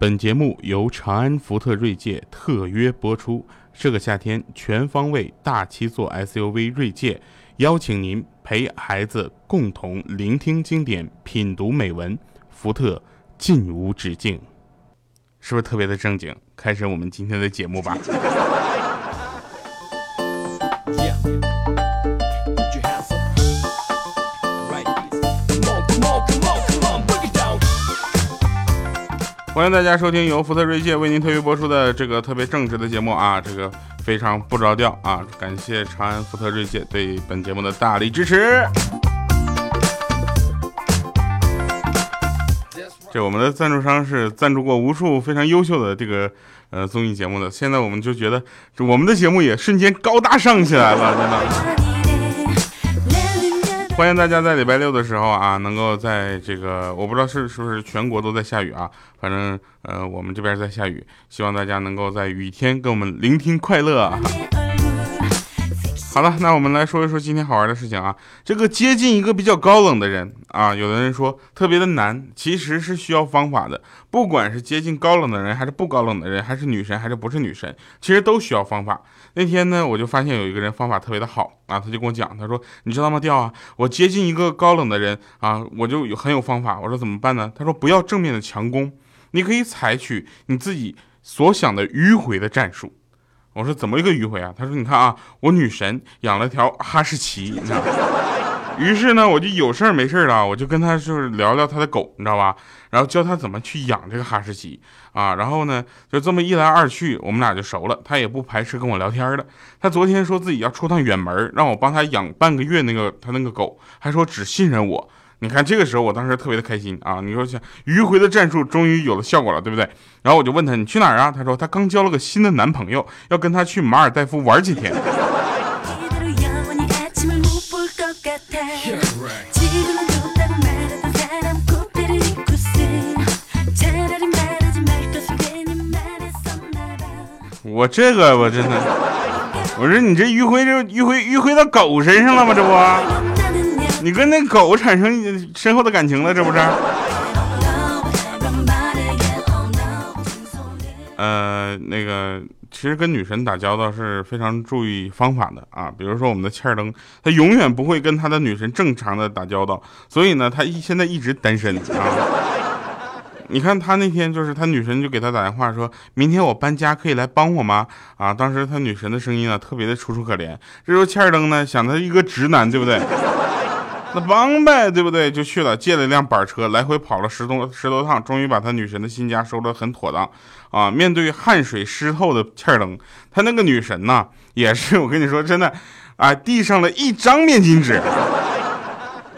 本节目由长安福特锐界特约播出。这个夏天，全方位大七座 SUV 锐界邀请您陪孩子共同聆听经典，品读美文。福特尽无止境，是不是特别的正经？开始我们今天的节目吧。欢迎大家收听由福特锐界为您特约播出的这个特别正直的节目啊，这个非常不着调啊！感谢长安福特锐界对本节目的大力支持。这我们的赞助商是赞助过无数非常优秀的这个呃综艺节目的，现在我们就觉得我们的节目也瞬间高大上起来了，真的。欢迎大家在礼拜六的时候啊，能够在这个我不知道是是不是全国都在下雨啊，反正呃我们这边在下雨，希望大家能够在雨天跟我们聆听快乐。好了，那我们来说一说今天好玩的事情啊。这个接近一个比较高冷的人啊，有的人说特别的难，其实是需要方法的。不管是接近高冷的人，还是不高冷的人，还是女神，还是不是女神，其实都需要方法。那天呢，我就发现有一个人方法特别的好啊，他就跟我讲，他说你知道吗，调啊，我接近一个高冷的人啊，我就有很有方法。我说怎么办呢？他说不要正面的强攻，你可以采取你自己所想的迂回的战术。我说怎么一个迂回啊？他说你看啊，我女神养了条哈士奇，你知道。于是呢，我就有事儿没事儿的，我就跟他就是聊聊他的狗，你知道吧？然后教他怎么去养这个哈士奇啊。然后呢，就这么一来二去，我们俩就熟了。他也不排斥跟我聊天了。他昨天说自己要出趟远门，让我帮他养半个月那个他那个狗，还说只信任我。你看这个时候，我当时特别的开心啊！你说像迂回的战术终于有了效果了，对不对？然后我就问他你去哪儿啊？他说他刚交了个新的男朋友，要跟他去马尔代夫玩几天。我这个我真的，我说你这迂回这迂回迂回到狗身上了吗？这不？你跟那狗产生深厚的感情了，这不是？呃，那个其实跟女神打交道是非常注意方法的啊。比如说我们的欠儿登，他永远不会跟他的女神正常的打交道，所以呢，他一现在一直单身啊。你看他那天就是他女神就给他打电话说，明天我搬家可以来帮我吗？啊，当时他女神的声音啊特别的楚楚可怜。这时候欠儿登呢想他一个直男，对不对？那帮呗，对不对？就去了，借了一辆板车，来回跑了十多十多趟，终于把他女神的新家收得很妥当啊！面对汗水湿透的欠儿登，他那个女神呐，也是我跟你说真的，啊，递上了一张面巾纸。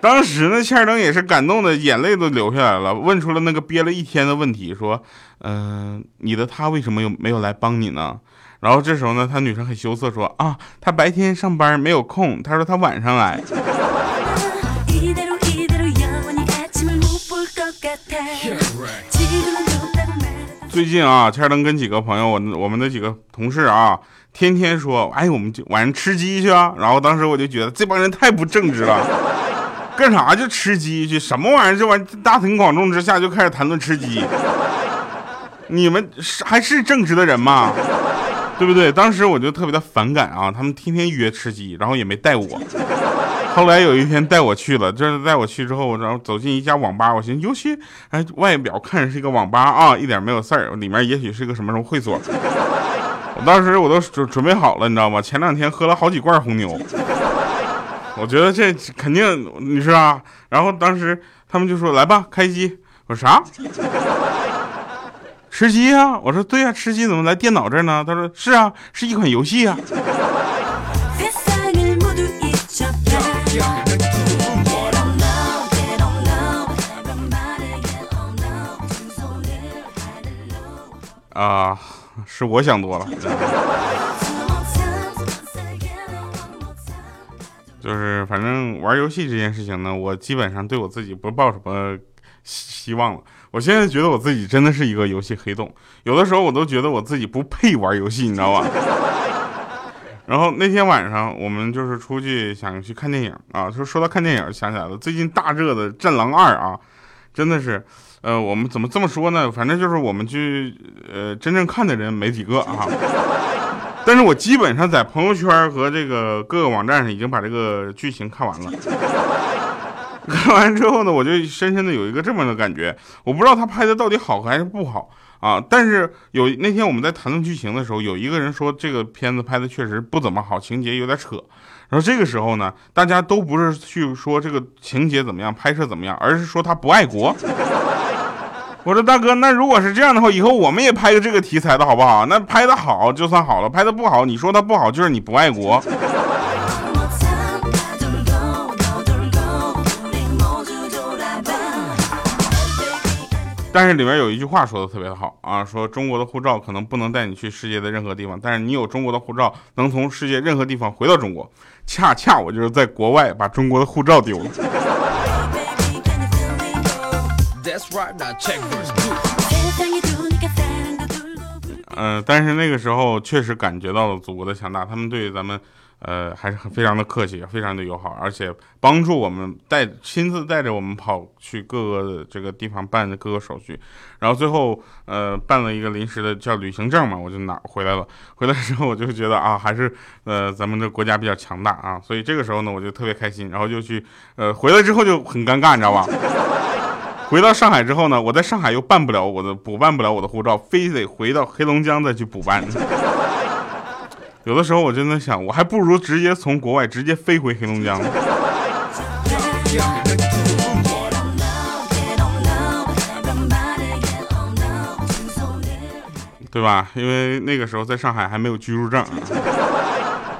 当时呢，欠儿登也是感动的眼泪都流下来了，问出了那个憋了一天的问题，说：“嗯，你的他为什么又没有来帮你呢？”然后这时候呢，他女神很羞涩说：“啊，他白天上班没有空，他说他晚上来。”最近啊，千登跟几个朋友，我我们的几个同事啊，天天说，哎，我们就晚上吃鸡去啊。然后当时我就觉得这帮人太不正直了，干啥就吃鸡去？什么玩意儿？这玩意儿大庭广众之下就开始谈论吃鸡，你们是还是正直的人吗？对不对？当时我就特别的反感啊，他们天天约吃鸡，然后也没带我。后来有一天带我去了，就是带我去之后，然后走进一家网吧，我寻思，尤其哎，外表看着是一个网吧啊，一点没有事儿，里面也许是个什么什么会所。我当时我都准准备好了，你知道吗？前两天喝了好几罐红牛，我觉得这肯定你是吧？然后当时他们就说来吧，开机。我说啥？吃鸡呀？我说对呀，吃鸡怎么来电脑这呢？他说是啊，是一款游戏啊。啊，是我想多了。就是反正玩游戏这件事情呢，我基本上对我自己不抱什么希望了。我现在觉得我自己真的是一个游戏黑洞，有的时候我都觉得我自己不配玩游戏，你知道吧？然后那天晚上我们就是出去想去看电影啊，就说到看电影，想起来了，最近大热的《战狼二》啊，真的是。呃，我们怎么这么说呢？反正就是我们去呃真正看的人没几个啊。但是我基本上在朋友圈和这个各个网站上已经把这个剧情看完了。看完之后呢，我就深深的有一个这么的感觉，我不知道他拍的到底好还是不好啊。但是有那天我们在谈论剧情的时候，有一个人说这个片子拍的确实不怎么好，情节有点扯。然后这个时候呢，大家都不是去说这个情节怎么样，拍摄怎么样，而是说他不爱国。我说大哥，那如果是这样的话，以后我们也拍个这个题材的好不好？那拍的好就算好了，拍的不好，你说它不好就是你不爱国。但是里面有一句话说的特别的好啊，说中国的护照可能不能带你去世界的任何地方，但是你有中国的护照，能从世界任何地方回到中国。恰恰我就是在国外把中国的护照丢了。嗯，但是那个时候确实感觉到了祖国的强大，他们对咱们。呃，还是很非常的客气，非常的友好，而且帮助我们带亲自带着我们跑去各个这个地方办的各个手续，然后最后呃办了一个临时的叫旅行证嘛，我就拿回来了。回来之后我就觉得啊，还是呃咱们的国家比较强大啊，所以这个时候呢我就特别开心，然后就去呃回来之后就很尴尬，你知道吧？回到上海之后呢，我在上海又办不了我的补办不了我的护照，非得回到黑龙江再去补办。有的时候我真的想，我还不如直接从国外直接飞回黑龙江，对吧？因为那个时候在上海还没有居住证，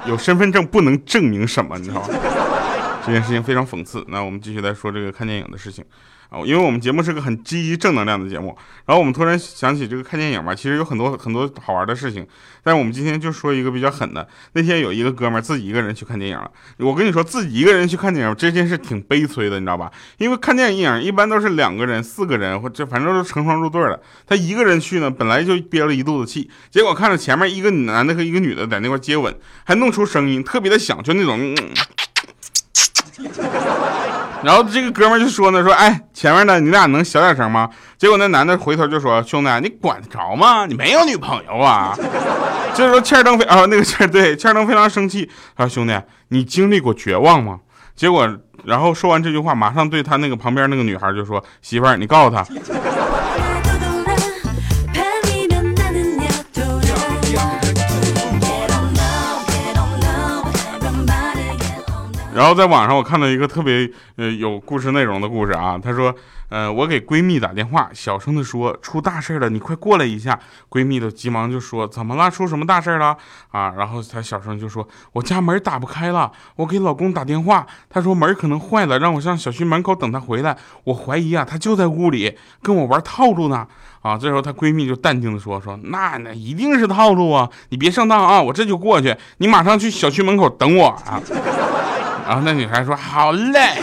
有身份证不能证明什么，你知道吗？这件事情非常讽刺。那我们继续来说这个看电影的事情。啊，因为我们节目是个很积极正能量的节目，然后我们突然想起这个看电影嘛，其实有很多很多好玩的事情，但是我们今天就说一个比较狠的。那天有一个哥们儿自己一个人去看电影了，我跟你说，自己一个人去看电影这件事挺悲催的，你知道吧？因为看电影一般都是两个人、四个人，或者反正都成双入对的。他一个人去呢，本来就憋了一肚子气，结果看着前面一个男的和一个女的在那块接吻，还弄出声音，特别的响，就那种。然后这个哥们就说呢，说哎，前面的你俩能小点声吗？结果那男的回头就说，兄弟，你管得着吗？你没有女朋友啊？就是说欠登非啊，那个欠对欠登非常生气，他说兄弟，你经历过绝望吗？结果然后说完这句话，马上对他那个旁边那个女孩就说，媳妇儿，你告诉他。然后在网上我看到一个特别呃有故事内容的故事啊，她说，呃，我给闺蜜打电话，小声的说出大事了，你快过来一下。闺蜜都急忙就说怎么了？出什么大事了？啊，然后她小声就说我家门打不开了，我给老公打电话，他说门可能坏了，让我上小区门口等他回来。我怀疑啊，他就在屋里跟我玩套路呢。啊，这时候她闺蜜就淡定的说说那那一定是套路啊，你别上当啊，我这就过去，你马上去小区门口等我啊。然后那女孩说：“好嘞。”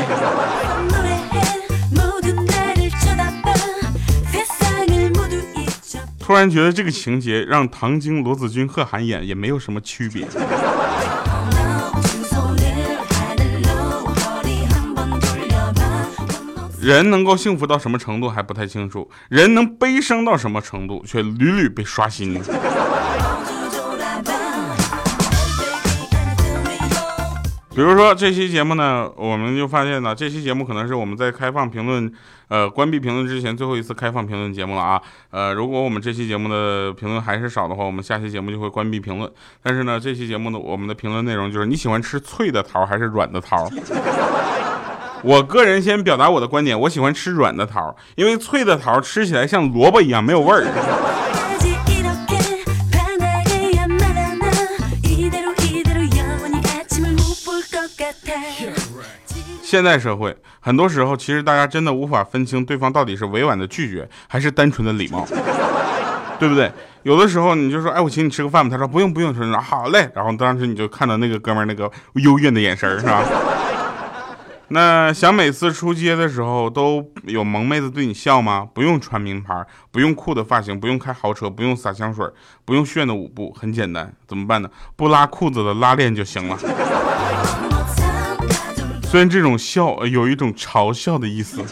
突然觉得这个情节让唐晶、罗子君、贺涵演也没有什么区别。人能够幸福到什么程度还不太清楚，人能悲伤到什么程度却屡屡被刷新。比如说这期节目呢，我们就发现呢，这期节目可能是我们在开放评论，呃，关闭评论之前最后一次开放评论节目了啊。呃，如果我们这期节目的评论还是少的话，我们下期节目就会关闭评论。但是呢，这期节目呢，我们的评论内容就是你喜欢吃脆的桃还是软的桃？我个人先表达我的观点，我喜欢吃软的桃，因为脆的桃吃起来像萝卜一样没有味儿。现代社会，很多时候其实大家真的无法分清对方到底是委婉的拒绝，还是单纯的礼貌，对不对？有的时候你就说，哎，我请你吃个饭吧。他说不用不用，说好嘞。然后当时你就看到那个哥们那个幽怨的眼神，是吧？那想每次出街的时候都有萌妹子对你笑吗？不用穿名牌，不用酷的发型，不用开豪车，不用撒香水，不用炫的舞步，很简单，怎么办呢？不拉裤子的拉链就行了。虽然这种笑有一种嘲笑的意思。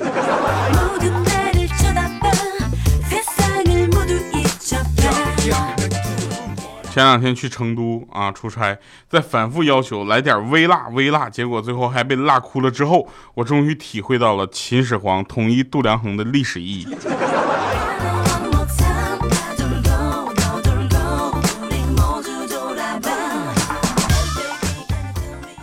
前两天去成都啊出差在反复要求来点微辣微辣结果最后还被辣哭了之后我终于体会到了秦始皇统一度量衡的历史意义。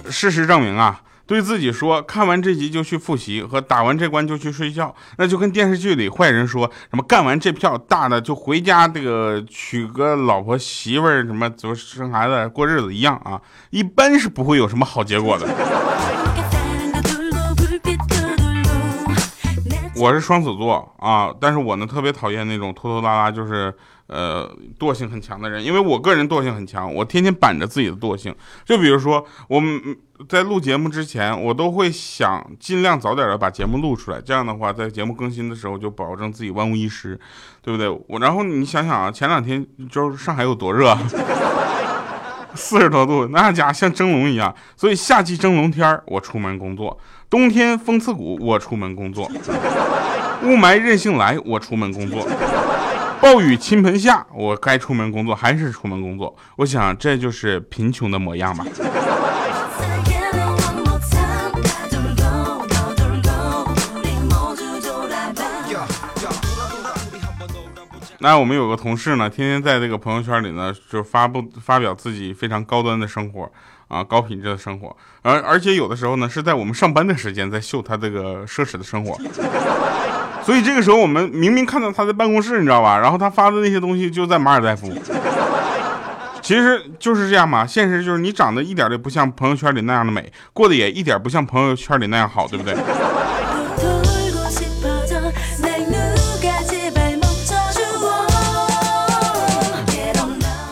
事实证明啊对自己说，看完这集就去复习，和打完这关就去睡觉，那就跟电视剧里坏人说什么干完这票大的就回家，这个娶个老婆媳妇儿，什么就生孩子过日子一样啊，一般是不会有什么好结果的。我是双子座啊，但是我呢特别讨厌那种拖拖拉拉，就是呃惰性很强的人，因为我个人惰性很强，我天天板着自己的惰性。就比如说我们在录节目之前，我都会想尽量早点的把节目录出来，这样的话在节目更新的时候就保证自己万无一失，对不对？我然后你想想啊，前两天就是上海有多热，四十多度，那家像蒸笼一样，所以夏季蒸笼天我出门工作。冬天风刺骨，我出门工作；雾霾任性来，我出门工作；暴雨倾盆下，我该出门工作还是出门工作。我想这就是贫穷的模样吧。那我们有个同事呢，天天在这个朋友圈里呢，就发布发表自己非常高端的生活。啊，高品质的生活，而而且有的时候呢，是在我们上班的时间在秀他这个奢侈的生活，所以这个时候我们明明看到他在办公室，你知道吧？然后他发的那些东西就在马尔代夫，其实就是这样嘛。现实就是你长得一点都不像朋友圈里那样的美，过得也一点不像朋友圈里那样好，对不对？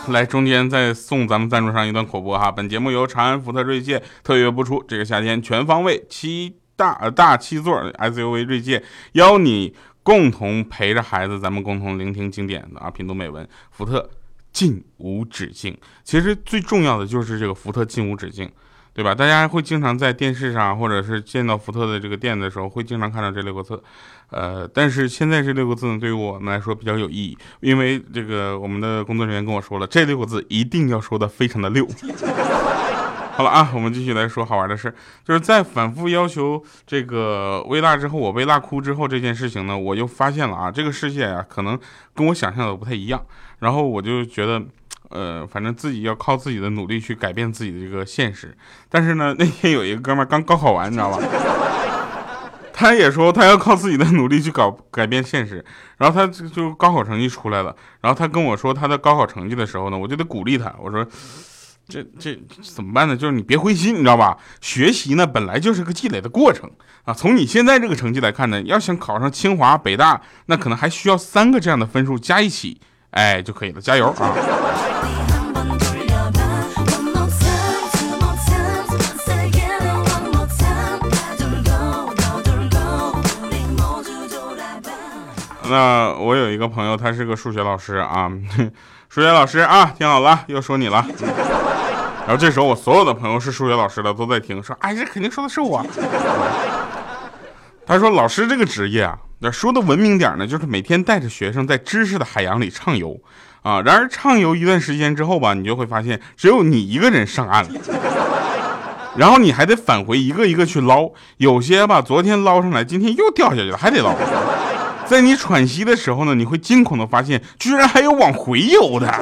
来，中间再送咱们赞助商一段口播哈。本节目由长安福特锐界特约播出。这个夏天全方位七大呃大七座 SUV 锐界，邀你共同陪着孩子，咱们共同聆听经典的啊，品读美文。福特进无止境，其实最重要的就是这个福特进无止境。对吧？大家会经常在电视上，或者是见到福特的这个店的时候，会经常看到这六个字。呃，但是现在这六个字呢，对于我们来说比较有意义，因为这个我们的工作人员跟我说了，这六个字一定要说的非常的溜。好了啊，我们继续来说好玩的事，就是在反复要求这个微辣之后，我被辣哭之后这件事情呢，我又发现了啊，这个世界啊，可能跟我想象的不太一样。然后我就觉得。呃，反正自己要靠自己的努力去改变自己的这个现实。但是呢，那天有一个哥们儿刚高考完，你知道吧？他也说他要靠自己的努力去搞改变现实。然后他就高考成绩出来了，然后他跟我说他的高考成绩的时候呢，我就得鼓励他。我说这这怎么办呢？就是你别灰心，你知道吧？学习呢本来就是个积累的过程啊。从你现在这个成绩来看呢，要想考上清华、北大，那可能还需要三个这样的分数加一起。哎，就可以了，加油啊！那我有一个朋友，他是个数学老师啊，数学老师啊，听好了，又说你了。然后这时候，我所有的朋友是数学老师的都在听，说，哎，这肯定说的是我。他说，老师这个职业啊。那说的文明点呢，就是每天带着学生在知识的海洋里畅游，啊，然而畅游一段时间之后吧，你就会发现只有你一个人上岸了，然后你还得返回一个一个去捞，有些吧昨天捞上来，今天又掉下去了，还得捞。在你喘息的时候呢，你会惊恐的发现，居然还有往回游的。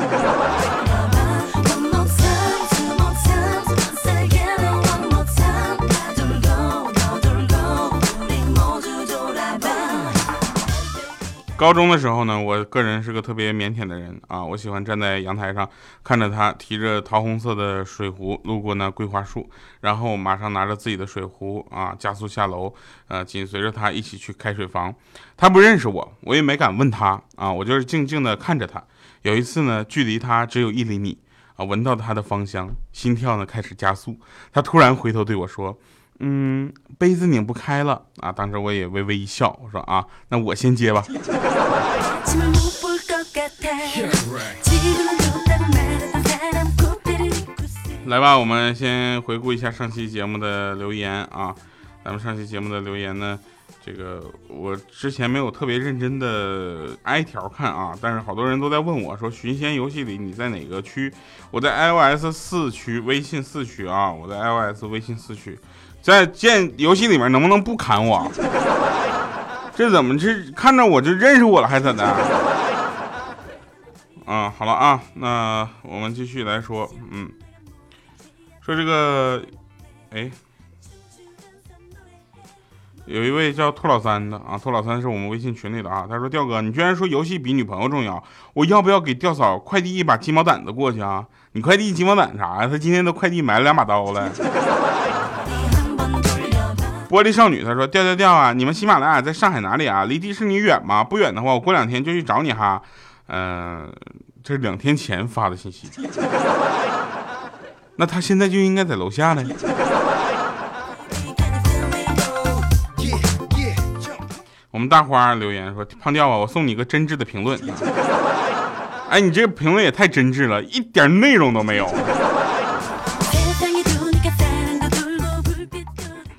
高中的时候呢，我个人是个特别腼腆的人啊，我喜欢站在阳台上看着他提着桃红色的水壶路过那桂花树，然后马上拿着自己的水壶啊加速下楼，呃，紧随着他一起去开水房。他不认识我，我也没敢问他啊，我就是静静的看着他。有一次呢，距离他只有一厘米啊，闻到他的芳香，心跳呢开始加速。他突然回头对我说。嗯，杯子拧不开了啊！当时我也微微一笑，我说啊，那我先接吧。来吧，我们先回顾一下上期节目的留言啊。咱们上期节目的留言呢，这个我之前没有特别认真的挨条看啊，但是好多人都在问我说，寻仙游戏里你在哪个区？我在 iOS 四区，微信四区啊，我在 iOS 微信四区，在建游戏里面能不能不砍我？这怎么这看着我就认识我了还怎的？啊，好了啊，那我们继续来说，嗯，说这个，哎。有一位叫兔老三的啊，兔老三是我们微信群里的啊。他说：“调哥，你居然说游戏比女朋友重要，我要不要给调嫂快递一把鸡毛掸子过去啊？你快递鸡毛掸啥呀？他今天都快递买了两把刀了。”玻璃少女她说：“调调调啊，你们喜马拉雅在上海哪里啊？离迪士尼远吗？不远的话，我过两天就去找你哈。”嗯，这是两天前发的信息。那他现在就应该在楼下呢。我们大花留言说：“胖掉啊，我送你一个真挚的评论。”哎，你这个评论也太真挚了，一点内容都没有。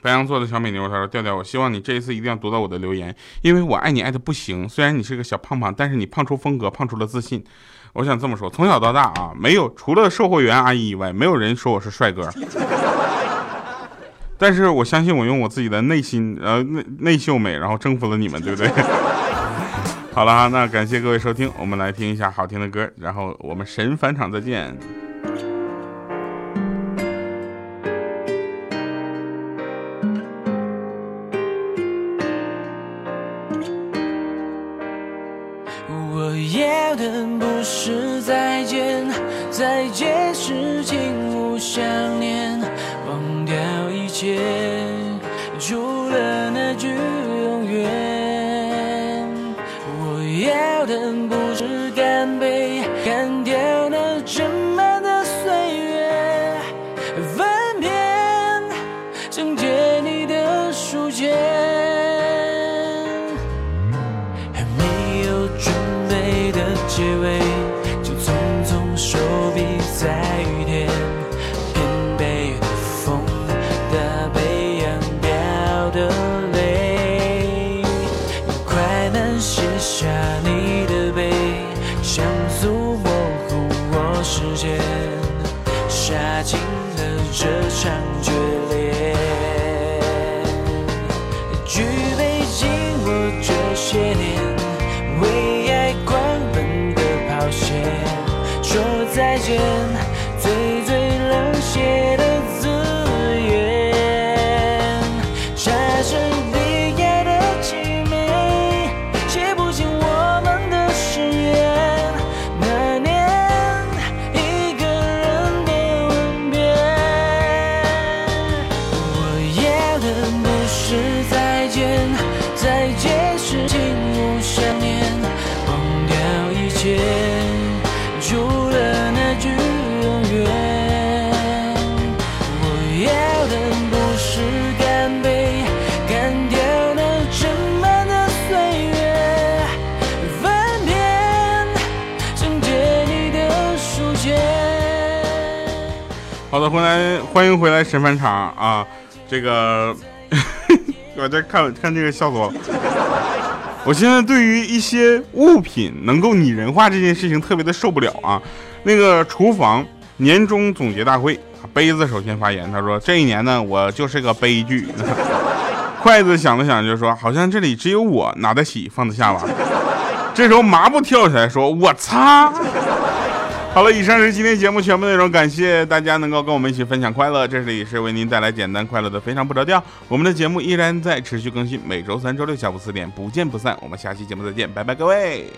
白羊座的小美妞，她说：“调调，我希望你这一次一定要读到我的留言，因为我爱你爱的不行。虽然你是个小胖胖，但是你胖出风格，胖出了自信。我想这么说，从小到大啊，没有除了售货员阿姨以外，没有人说我是帅哥。”但是我相信我用我自己的内心，呃内内秀美，然后征服了你们，对不对？好了哈，那感谢各位收听，我们来听一下好听的歌，然后我们神返场再见。等不是再见再见是情无相念忘掉一切。好的，回来欢迎回来神返场啊！这个我在看看这个笑死我。我现在对于一些物品能够拟人化这件事情特别的受不了啊！那个厨房年终总结大会，杯子首先发言，他说这一年呢，我就是个悲剧。筷子想了想就说，好像这里只有我拿得起放得下吧。这时候麻布跳起来说，我擦！好了，以上是今天节目全部内容，感谢大家能够跟我们一起分享快乐。这里是为您带来简单快乐的非常不着调。我们的节目依然在持续更新，每周三、周六下午四点不见不散。我们下期节目再见，拜拜，各位。